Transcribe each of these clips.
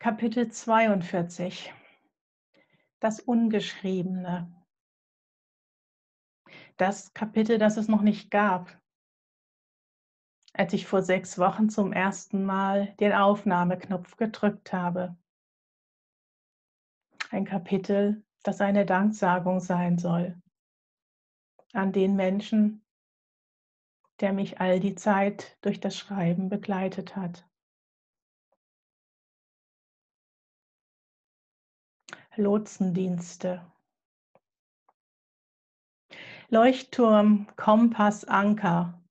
Kapitel 42 Das Ungeschriebene Das Kapitel, das es noch nicht gab. Als ich vor sechs Wochen zum ersten Mal den Aufnahmeknopf gedrückt habe. Ein Kapitel, das eine Danksagung sein soll an den Menschen, der mich all die Zeit durch das Schreiben begleitet hat. Lotsendienste. Leuchtturm, Kompass, Anker,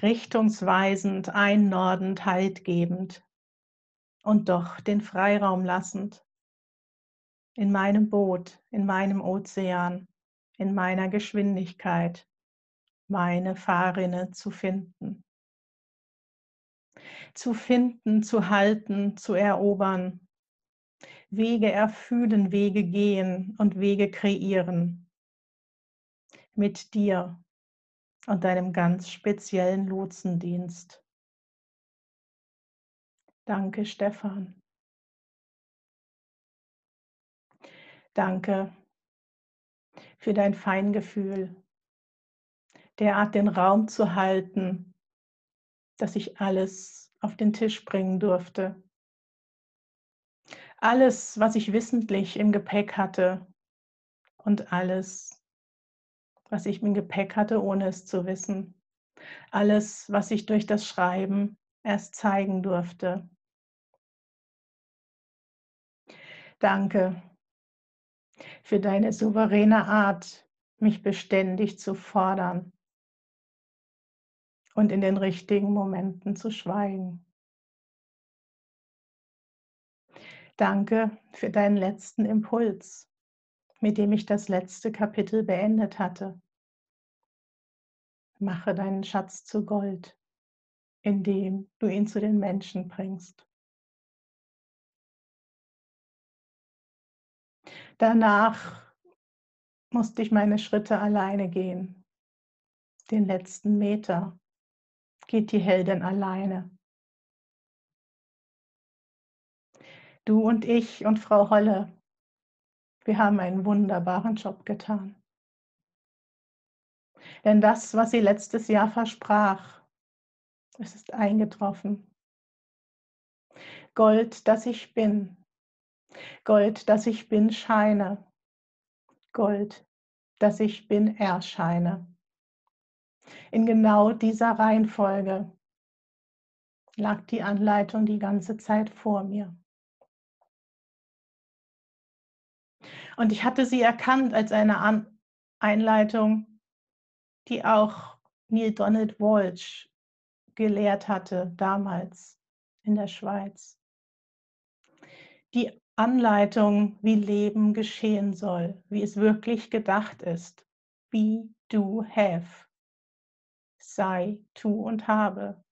richtungsweisend, einnordend, haltgebend und doch den Freiraum lassend. In meinem Boot, in meinem Ozean, in meiner Geschwindigkeit, meine Fahrrinne zu finden. Zu finden, zu halten, zu erobern, Wege erfühlen, Wege gehen und Wege kreieren. Mit dir und deinem ganz speziellen Lotsendienst. Danke, Stefan. Danke für dein Feingefühl, derart den Raum zu halten, dass ich alles auf den Tisch bringen durfte, alles, was ich wissentlich im Gepäck hatte und alles, was ich im Gepäck hatte, ohne es zu wissen. Alles, was ich durch das Schreiben erst zeigen durfte. Danke für deine souveräne Art, mich beständig zu fordern und in den richtigen Momenten zu schweigen. Danke für deinen letzten Impuls, mit dem ich das letzte Kapitel beendet hatte. Mache deinen Schatz zu Gold, indem du ihn zu den Menschen bringst. Danach musste ich meine Schritte alleine gehen. Den letzten Meter geht die Heldin alleine. Du und ich und Frau Holle, wir haben einen wunderbaren Job getan. Denn das, was sie letztes Jahr versprach, es ist eingetroffen. Gold, das ich bin. Gold, das ich bin, scheine. Gold, das ich bin, erscheine. In genau dieser Reihenfolge lag die Anleitung die ganze Zeit vor mir. Und ich hatte sie erkannt als eine An Einleitung, die auch Neil Donald Walsh gelehrt hatte damals in der Schweiz. Die Anleitung, wie Leben geschehen soll, wie es wirklich gedacht ist. Be, do, have. Sei, tu und habe.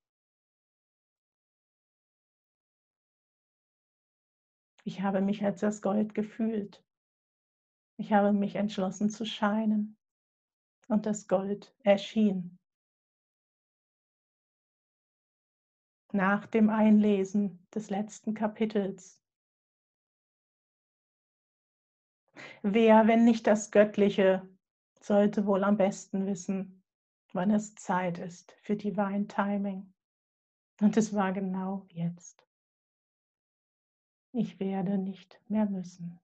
Ich habe mich als das Gold gefühlt. Ich habe mich entschlossen zu scheinen und das Gold erschien. Nach dem Einlesen des letzten Kapitels. Wer, wenn nicht das Göttliche, sollte wohl am besten wissen, wann es Zeit ist für Divine Timing. Und es war genau jetzt. Ich werde nicht mehr müssen.